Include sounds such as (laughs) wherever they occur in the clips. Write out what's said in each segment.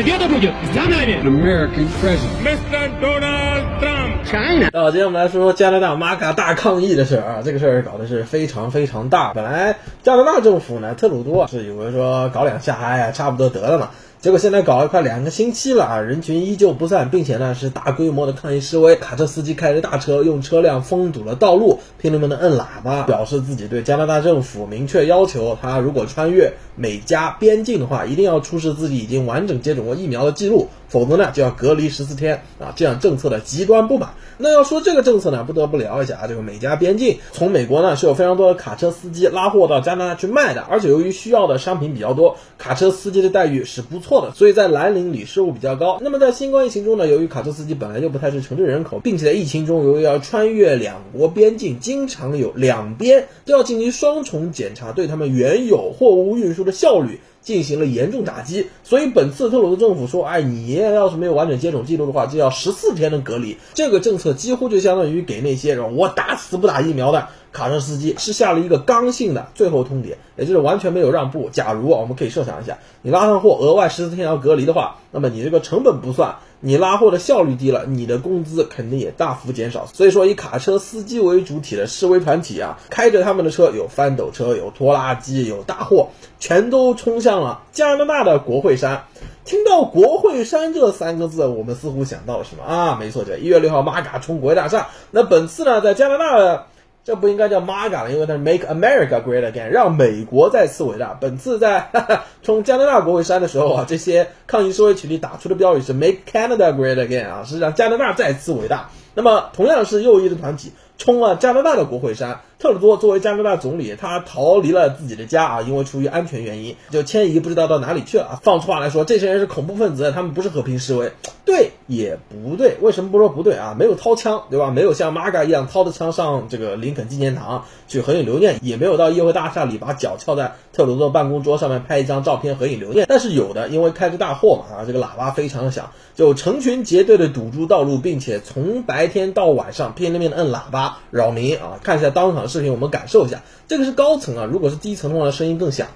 победа будет за нами. An American president. Mr. Donald Trump. China. 啊，今天我们来说说加拿大玛嘎大抗议的事儿啊，这个事儿搞的是非常非常大。本来加拿大政府呢，特鲁多是以为说搞两下，哎呀，差不多得了嘛。 结果现在搞了快两个星期了啊，人群依旧不散，并且呢是大规模的抗议示威，卡车司机开着大车用车辆封堵了道路，拼命的摁喇叭，表示自己对加拿大政府明确要求，他如果穿越美加边境的话，一定要出示自己已经完整接种过疫苗的记录，否则呢就要隔离十四天啊！这样政策的极端不满。那要说这个政策呢，不得不聊一下啊，这个美加边境，从美国呢是有非常多的卡车司机拉货到加拿大去卖的，而且由于需要的商品比较多，卡车司机的待遇是不错错的，所以在蓝领里失误比较高。那么在新冠疫情中呢，由于卡车司机本来就不太是城镇人口，并且在疫情中由于要穿越两国边境，经常有两边都要进行双重检查，对他们原有货物运输的效率。进行了严重打击，所以本次特鲁多政府说，哎，你爷爷要是没有完整接种记录的话，就要十四天的隔离。这个政策几乎就相当于给那些人我打死不打疫苗的卡车司机是下了一个刚性的最后通牒，也就是完全没有让步。假如我们可以设想一下，你拉上货额外十四天要隔离的话，那么你这个成本不算，你拉货的效率低了，你的工资肯定也大幅减少。所以说，以卡车司机为主体的示威团体啊，开着他们的车，有翻斗车，有拖拉机，有大货，全都冲向了加拿大的国会山。听到国会山这三个字，我们似乎想到了什么啊？没错，这一月六号，玛嘎冲国会大厦。那本次呢，在加拿大的。这不应该叫 MAGA 了，因为它是 Make America Great Again，让美国再次伟大。本次在哈哈冲加拿大国会山的时候啊，这些抗议示威群体打出的标语是 Make Canada Great Again 啊，是让加拿大再次伟大。那么同样是右翼的团体冲了加拿大的国会山，特鲁多作为加拿大总理，他逃离了自己的家啊，因为出于安全原因就迁移，不知道到哪里去了啊。放出话来说，这些人是恐怖分子，他们不是和平示威。对也不对，为什么不说不对啊？没有掏枪，对吧？没有像玛嘎一样掏着枪上这个林肯纪念堂去合影留念，也没有到议会大厦里把脚翘在特鲁多办公桌上面拍一张照片合影留念。但是有的，因为开着大货嘛啊，这个喇叭非常的响，就成群结队的堵住道路，并且从白天到晚上拼了命的摁喇叭扰民啊！看一下当场视频，我们感受一下，这个是高层啊，如果是低层的话，声音更响。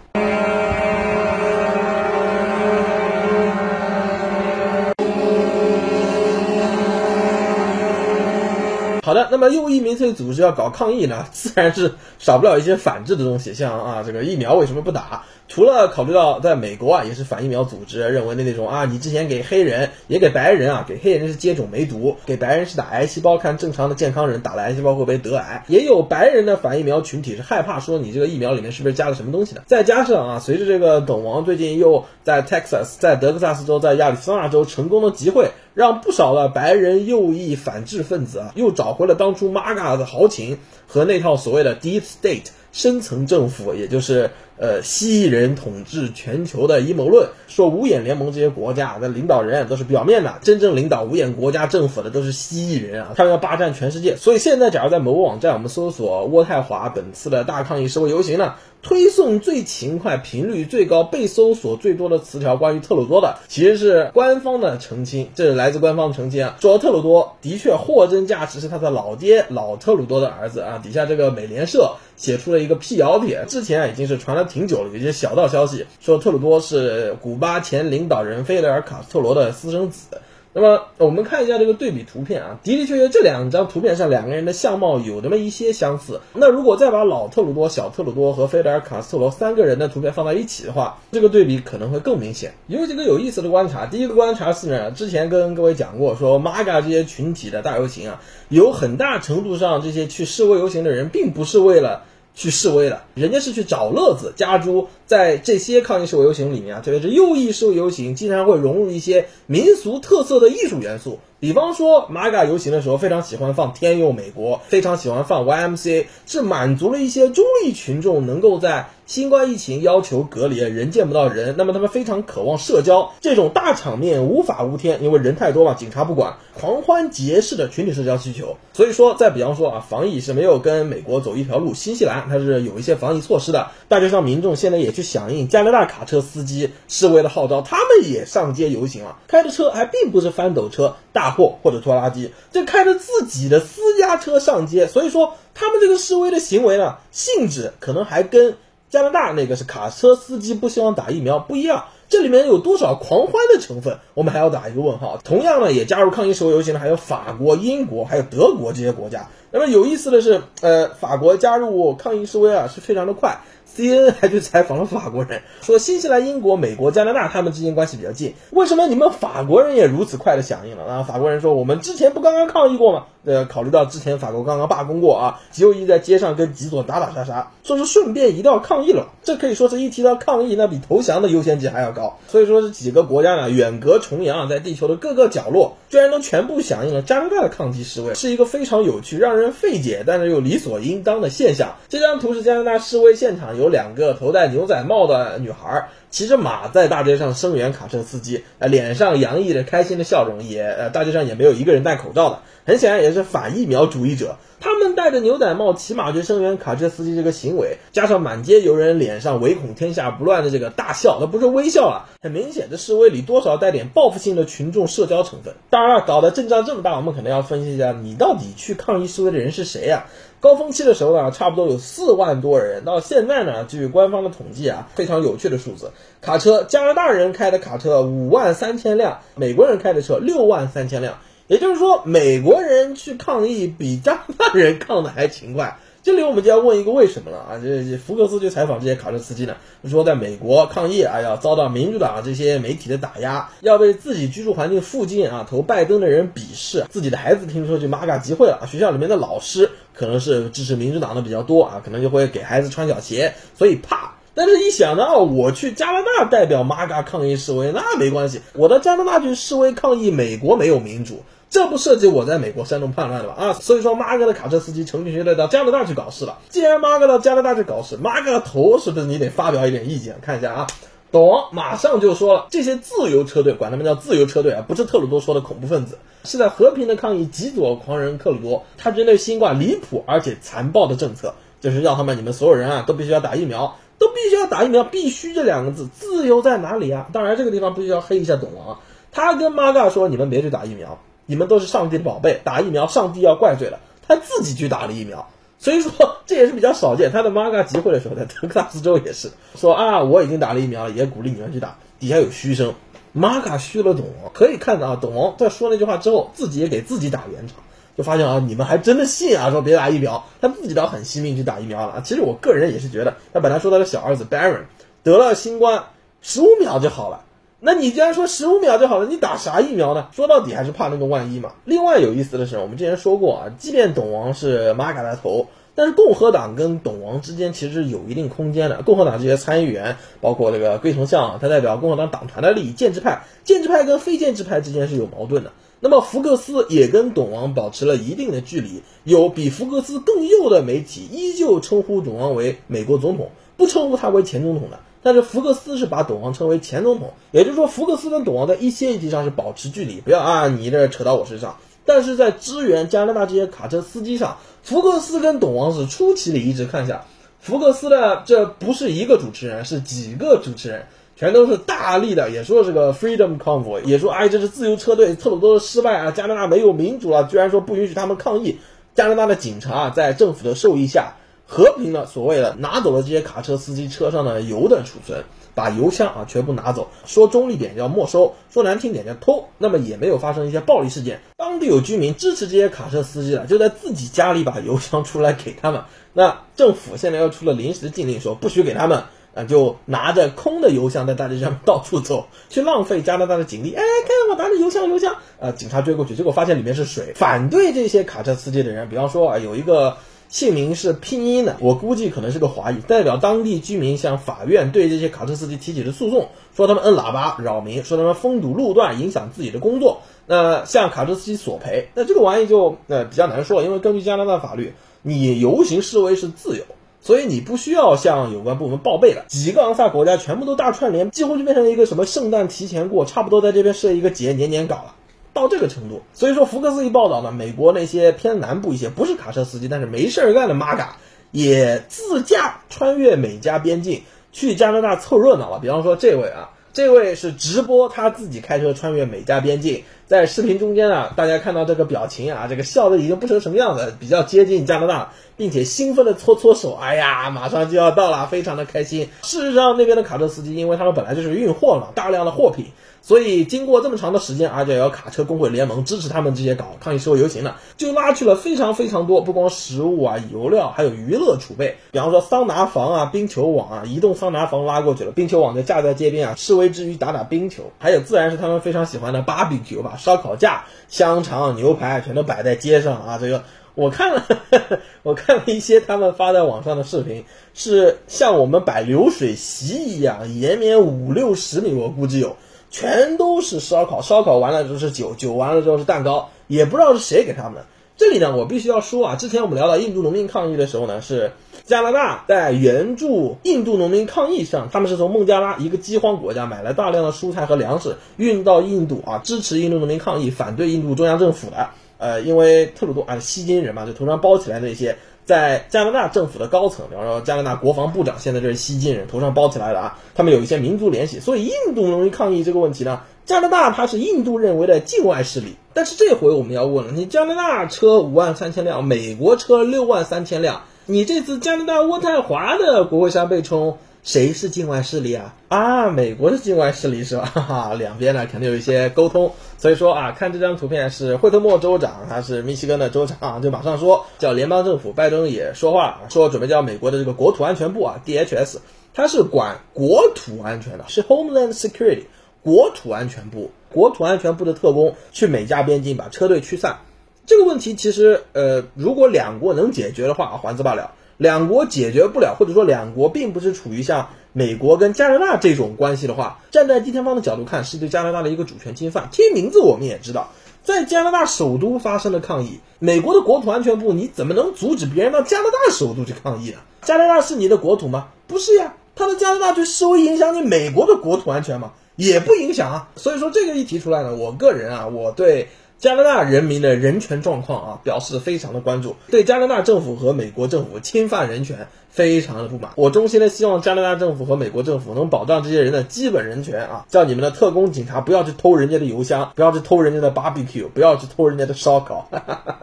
好的，那么右翼民粹组织要搞抗议呢，(laughs) 自然是少不了一些反制的东西，像啊这个疫苗为什么不打？除了考虑到在美国啊也是反疫苗组织认为的那种啊，你之前给黑人也给白人啊，给黑人是接种梅毒，给白人是打癌细胞，看正常的健康人打了癌细胞会不会得癌？也有白人的反疫苗群体是害怕说你这个疫苗里面是不是加了什么东西的？再加上啊，随着这个董王最近又在 Texas、在德克萨斯州、在亚利桑那州成功的集会，让不少的白人右翼反制分子啊又找回了当初 MAGA 的豪情和那套所谓的 Deep State 深层政府，也就是呃蜥蜴人统治全球的阴谋论。说五眼联盟这些国家的领导人都是表面的，真正领导五眼国家政府的都是蜥蜴人啊，他们要霸占全世界。所以现在，假如在某个网站我们搜索渥太华本次的大抗议示威游行呢，推送最勤快、频率最高、被搜索最多的词条关于特鲁多的，其实是官方的澄清，这是来自官方的澄清啊，说特鲁多的确货真价实是他的老爹老特鲁多的儿子啊。底下这个美联社写出了一个辟谣帖，之前已经是传了挺久了，有些小道消息说特鲁多是古巴前领导人菲德尔·卡斯特罗的私生子。那么我们看一下这个对比图片啊，的的确确这两张图片上两个人的相貌有那么一些相似。那如果再把老特鲁多、小特鲁多和菲德尔·卡斯特罗三个人的图片放在一起的话，这个对比可能会更明显。有几个有意思的观察。第一个观察是呢，之前跟各位讲过，说玛嘎这些群体的大游行啊，有很大程度上这些去示威游行的人，并不是为了。去示威的，人家是去找乐子。加诸在这些抗议示威游行里面啊，特别是右翼示威游行，经常会融入一些民俗特色的艺术元素。比方说，马嘎游行的时候，非常喜欢放《天佑美国》，非常喜欢放 YMCA，是满足了一些中立群众能够在新冠疫情要求隔离，人见不到人，那么他们非常渴望社交，这种大场面无法无天，因为人太多嘛，警察不管，狂欢节式的群体社交需求。所以说，再比方说啊，防疫是没有跟美国走一条路，新西兰它是有一些防疫措施的，大街上民众现在也去响应加拿大卡车司机示威的号召，他们也上街游行了，开的车还并不是翻斗车、大货或者拖拉机，这开着自己的私家车上街，所以说他们这个示威的行为呢，性质可能还跟。加拿大那个是卡车司机不希望打疫苗不一样。这里面有多少狂欢的成分？我们还要打一个问号。同样呢，也加入抗议示威游行的还有法国、英国还有德国这些国家。那么有意思的是，呃，法国加入抗议示威啊是非常的快。CNN 还去采访了法国人，说新西兰、英国、美国、加拿大他们之间关系比较近，为什么你们法国人也如此快的响应了？啊，法国人说我们之前不刚刚抗议过吗？呃，考虑到之前法国刚刚罢工过啊，极右翼在街上跟极左打打杀杀，说是顺便一道抗议了。这可以说是一提到抗议，那比投降的优先级还要高。所以说这几个国家呢，远隔重阳啊，在地球的各个角落，居然都全部响应了加拿大的抗击示威，是一个非常有趣、让人费解，但是又理所应当的现象。这张图是加拿大示威现场，有两个头戴牛仔帽的女孩。骑着马在大街上声援卡车司机，呃，脸上洋溢着开心的笑容，也呃，大街上也没有一个人戴口罩的，很显然也是反疫苗主义者。他们戴着牛仔帽骑马去声援卡车司机这个行为，加上满街游人脸上唯恐天下不乱的这个大笑，那不是微笑啊，很明显的示威里多少带点报复性的群众社交成分。当然了，搞得阵仗这么大，我们可能要分析一下，你到底去抗议示威的人是谁呀？(laughs) 高峰期的时候呢，差不多有四万多人。到现在呢，据官方的统计啊，非常有趣的数字：卡车，加拿大人开的卡车五万三千辆，美国人开的车六万三千辆。也就是说，美国人去抗议比加拿大人抗的还勤快。这里我们就要问一个为什么了啊？这福克斯就采访这些卡车司机呢，说在美国抗议啊，要遭到民主党这些媒体的打压，要被自己居住环境附近啊投拜登的人鄙视，自己的孩子听说去玛嘎集会了，学校里面的老师可能是支持民主党的比较多啊，可能就会给孩子穿小鞋，所以怕。但是，一想到我去加拿大代表玛嘎抗议示威，那没关系，我到加拿大去示威抗议，美国没有民主。这不涉及我在美国煽动叛乱的吧？啊，所以说马哥的卡车司机成群结队到加拿大去搞事了。既然马哥到加拿大去搞事，马哥的头是不是你得发表一点意见？看一下啊，董王马上就说了，这些自由车队，管他们叫自由车队啊，不是特鲁多说的恐怖分子，是在和平的抗议极左狂人克鲁多他针对新冠离谱而且残暴的政策，就是让他们你们所有人啊都必须要打疫苗，都必须要打疫苗，必须这两个字，自由在哪里啊？当然这个地方必须要黑一下董王，啊他跟马嘎说，你们别去打疫苗。你们都是上帝的宝贝，打疫苗，上帝要怪罪了。他自己去打了疫苗，所以说 (laughs) 这也是比较少见。他的玛嘎集会的时候，在德克萨斯州也是说啊，我已经打了疫苗了，也鼓励你们去打。底下有嘘声，玛嘎嘘了董王，可以看到啊，董王在说那句话之后，自己也给自己打圆场，就发现啊，你们还真的信啊，说别打疫苗，他自己倒很惜命去打疫苗了。其实我个人也是觉得，他本来说他的小儿子 Baron 得了新冠，十五秒就好了。那你既然说十五秒就好了，你打啥疫苗呢？说到底还是怕那个万一嘛。另外有意思的是，我们之前说过啊，即便董王是马嘎的头，但是共和党跟董王之间其实有一定空间的。共和党这些参议员，包括这个龟丞相，他代表共和党党团的利益，建制派，建制派跟非建制派之间是有矛盾的。那么福克斯也跟董王保持了一定的距离，有比福克斯更右的媒体依旧称呼董王为美国总统，不称呼他为前总统的。但是福克斯是把董王称为前总统，也就是说福克斯跟董王在一些议题上是保持距离，不要啊你这扯到我身上。但是在支援加拿大这些卡车司机上，福克斯跟董王是出奇的一致。看一下，福克斯的这不是一个主持人，是几个主持人，全都是大力的，也说是个 Freedom Convoy，也说哎这是自由车队，特鲁多的失败啊，加拿大没有民主了，居然说不允许他们抗议。加拿大的警察在政府的授意下。和平的所谓的拿走了这些卡车司机车上的油的储存，把油箱啊全部拿走，说中立点叫没收，说难听点叫偷。那么也没有发生一些暴力事件。当地有居民支持这些卡车司机了，就在自己家里把油箱出来给他们。那政府现在又出了临时禁令，说不许给他们，(laughs) 啊就拿着空的油箱在大街上到处走，去浪费加拿大的警力。哎，看我拿着油箱，油箱，啊警察追过去，结果发现里面是水。反对这些卡车司机的人，比方说啊有一个。姓名是拼音的，我估计可能是个华裔，代表当地居民向法院对这些卡车司机提起了诉讼，说他们摁喇叭扰民，说他们封堵路段影响自己的工作，那向卡车司机索赔。那这个玩意就呃比较难说，因为根据加拿大法律，你游行示威是自由，所以你不需要向有关部门报备的。几个昂萨国家全部都大串联，几乎就变成了一个什么圣诞提前过，差不多在这边设一个节，年年搞了。到这个程度，所以说福克斯一报道呢，美国那些偏南部一些不是卡车司机，但是没事儿干的玛嘎也自驾穿越美加边境去加拿大凑热闹了。比方说这位啊，这位是直播他自己开车穿越美加边境，在视频中间啊，大家看到这个表情啊，这个笑的已经不成什么样子，比较接近加拿大，并且兴奋的搓搓手，哎呀，马上就要到了，非常的开心。事实上，那边的卡车司机，因为他们本来就是运货嘛，大量的货品。所以，经过这么长的时间，而且要卡车工会联盟支持他们这些搞抗议示威游行的，就拉去了非常非常多，不光食物啊、油料，还有娱乐储备，比方说桑拿房啊、冰球网啊，移动桑拿房拉过去了，冰球网就架在街边啊，示威之余打打冰球，还有自然是他们非常喜欢的 barbecue 吧，烧烤架、香肠、牛排全都摆在街上啊。这个我看了，(laughs) 我看了一些他们发在网上的视频，是像我们摆流水席一样，延绵五六十米，我估计有。全都是烧烤，烧烤完了之后是酒，酒完了之后是蛋糕，也不知道是谁给他们的。这里呢，我必须要说啊，之前我们聊到印度农民抗议的时候呢，是加拿大在援助印度农民抗议上，他们是从孟加拉一个饥荒国家买了大量的蔬菜和粮食运到印度啊，支持印度农民抗议，反对印度中央政府的。呃，因为特鲁多啊，吸金人嘛，就头上包起来那些。在加拿大政府的高层，比方说加拿大国防部长，现在这是西晋人，头上包起来的啊，他们有一些民族联系，所以印度容易抗议这个问题呢。加拿大它是印度认为的境外势力，但是这回我们要问了，你加拿大车五万三千辆，美国车六万三千辆，你这次加拿大渥太华的国会山被冲。谁是境外势力啊？啊，美国是境外势力是吧？(laughs) 哈哈，两边呢肯定有一些沟通，所以说啊，看这张图片是惠特莫州长，他是密西根的州长啊，就马上说叫联邦政府，拜登也说话，说准备叫美国的这个国土安全部啊，DHS，他是管国土安全的，是 Homeland Security 国土安全部，国土安全部的特工去美加边境把车队驱散。这个问题其实呃，如果两国能解决的话，还则罢了。两国解决不了，或者说两国并不是处于像美国跟加拿大这种关系的话，站在第三方的角度看，是对加拿大的一个主权侵犯。听名字我们也知道，在加拿大首都发生了抗议，美国的国土安全部你怎么能阻止别人到加拿大首都去抗议呢？加拿大是你的国土吗？不是呀，他的加拿大去示威影响你美国的国土安全吗？也不影响啊。所以说这个一提出来呢，我个人啊，我对。加拿大人民的人权状况啊，表示非常的关注，对加拿大政府和美国政府侵犯人权非常的不满。我衷心的希望加拿大政府和美国政府能保障这些人的基本人权啊，叫你们的特工警察不要去偷人家的邮箱，不要去偷人家的 barbecue，不要去偷人家的烧烤，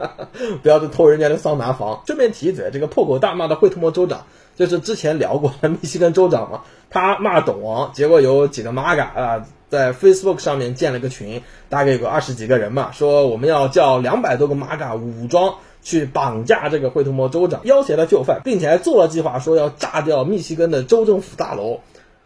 (laughs) 不要去偷人家的桑拿房。顺便提一嘴，这个破口大骂的惠特摩州长，就是之前聊过的密西根州长嘛，他骂董王，结果有几个马嘎啊。在 Facebook 上面建了个群，大概有个二十几个人嘛，说我们要叫两百多个 MAGA 武装去绑架这个惠特摩州长，要挟他就范，并且还做了计划，说要炸掉密西根的州政府大楼。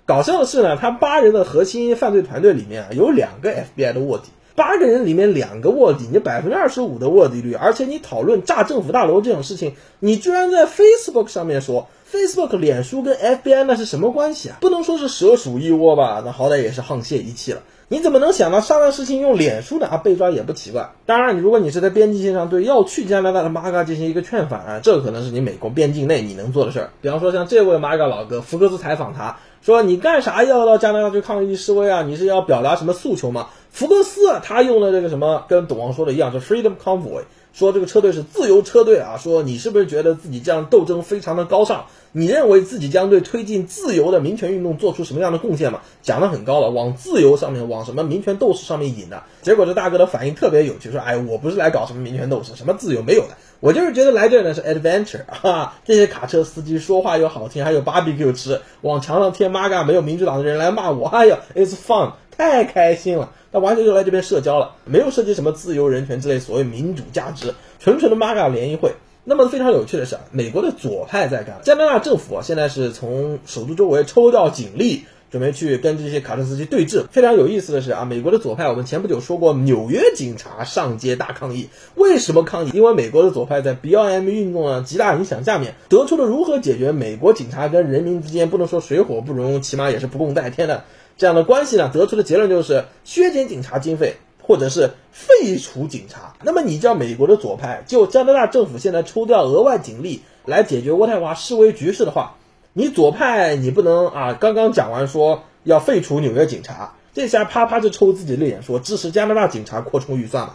搞笑的是呢，他八人的核心犯罪团队里面啊，有两个 FBI 的卧底，八个人里面两个卧底，你百分之二十五的卧底率，而且你讨论炸政府大楼这种事情，你居然在 Facebook 上面说。Facebook、脸书跟 FBI 那是什么关系啊？不能说是蛇鼠一窝吧？那好歹也是沆瀣一气了。你怎么能想到上当事情用脸书呢？啊，被抓也不奇怪。当然，如果你是在边境线上对要去加拿大的 MAGA 进行一个劝返啊，这可能是你美国边境内你能做的事儿。比方说，像这位 MAGA 老哥福克斯采访他说：“你干啥要到加拿大去抗议示威啊？你是要表达什么诉求吗？”福克斯啊他用了这个什么，跟董王说的一样，就 Freedom Convoy。说这个车队是自由车队啊！说你是不是觉得自己这样斗争非常的高尚？你认为自己将对推进自由的民权运动做出什么样的贡献吗？讲的很高了，往自由上面，往什么民权斗士上面引的。结果这大哥的反应特别有趣，说：“哎，我不是来搞什么民权斗士，什么自由没有的，我就是觉得来这呢是 adventure (laughs) 啊！这些卡车司机说话又好听，还有 barbecue 吃，往墙上贴 MAGA，没有民主党的人来骂我，哎呀，it's fun，太开心了。”他完全就来这边社交了，没有涉及什么自由人权之类所谓民主价值，纯纯的 MAGA 联谊会。那么非常有趣的是啊，美国的左派在干，加拿大政府啊现在是从首都周围抽调警力，准备去跟这些卡车司机对峙。非常有意思的是啊，美国的左派，我们前不久说过，纽约警察上街大抗议，为什么抗议？因为美国的左派在 BLM 运动的极大影响下面，得出了如何解决美国警察跟人民之间不能说水火不容，起码也是不共戴天的。这样的关系呢，得出的结论就是削减警察经费，或者是废除警察。那么你叫美国的左派，就加拿大政府现在抽调额外警力来解决渥太华示威局势的话，你左派你不能啊，刚刚讲完说要废除纽约警察，这下啪啪就抽自己的脸说支持加拿大警察扩充预算嘛？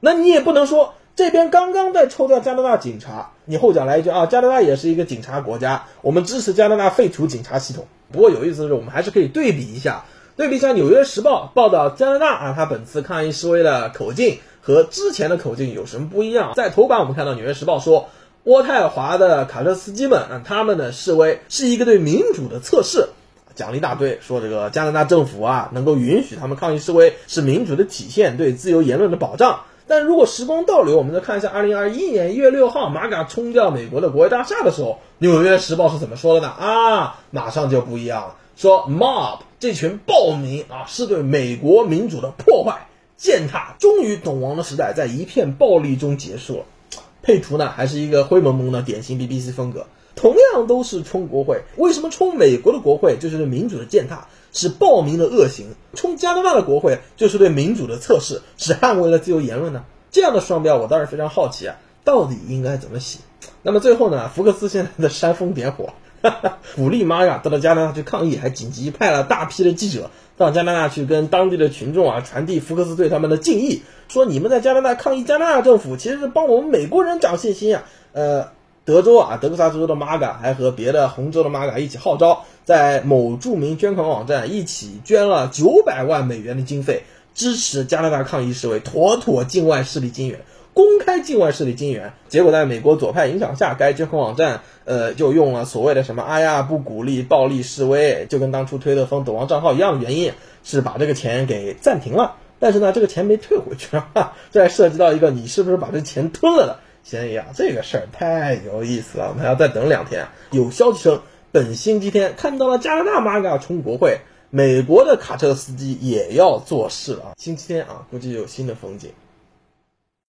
那你也不能说这边刚刚在抽调加拿大警察，你后脚来一句啊，加拿大也是一个警察国家，我们支持加拿大废除警察系统。不过有意思的是，我们还是可以对比一下对比一下《纽约时报》报道加拿大啊，它本次抗议示威的口径和之前的口径有什么不一样？在头版我们看到《纽约时报》说，渥太华的卡车司机们啊，他们的示威是一个对民主的测试。讲了一大堆，说这个加拿大政府啊，能够允许他们抗议示威是民主的体现，对自由言论的保障。但如果时光倒流，我们再看一下2021年1月6号马嘎冲掉美国的国会大厦的时候，《纽约时报》是怎么说的呢？啊，马上就不一样了，说 mob 这群暴民啊，是对美国民主的破坏践踏。终于，懂王的时代在一片暴力中结束了。配图呢，还是一个灰蒙蒙的典型 BBC 风格。同样都是冲国会，为什么冲美国的国会就是对民主的践踏，是暴民的恶行；冲加拿大的国会就是对民主的测试，是捍卫了自由言论呢？这样的双标，我倒是非常好奇啊，到底应该怎么写？那么最后呢，福克斯现在的煽风点火，(laughs) 鼓励玛雅到了加拿大去抗议，还紧急派了大批的记者到加拿大去跟当地的群众啊传递福克斯对他们的敬意，说你们在加拿大抗议加拿大政府，其实是帮我们美国人长信心啊，呃。德州啊，德克萨斯州的玛嘎还和别的红州的玛嘎一起号召，在某著名捐款网站一起捐了九百万美元的经费，支持加拿大抗议示威，妥妥境外势力金援，公开境外势力金援。结果在美国左派影响下，该捐款网站呃就用了所谓的什么“哎呀不鼓励暴力示威”，就跟当初推特封抖王账号一样的原因，是把这个钱给暂停了。但是呢，这个钱没退回去哈，这还涉及到一个你是不是把这钱吞了的。嫌疑啊，这个事儿太有意思了，我们还要再等两天。有消息称，本星期天看到了加拿大马嘎冲国会，美国的卡车司机也要做事了！星期天啊，估计有新的风景。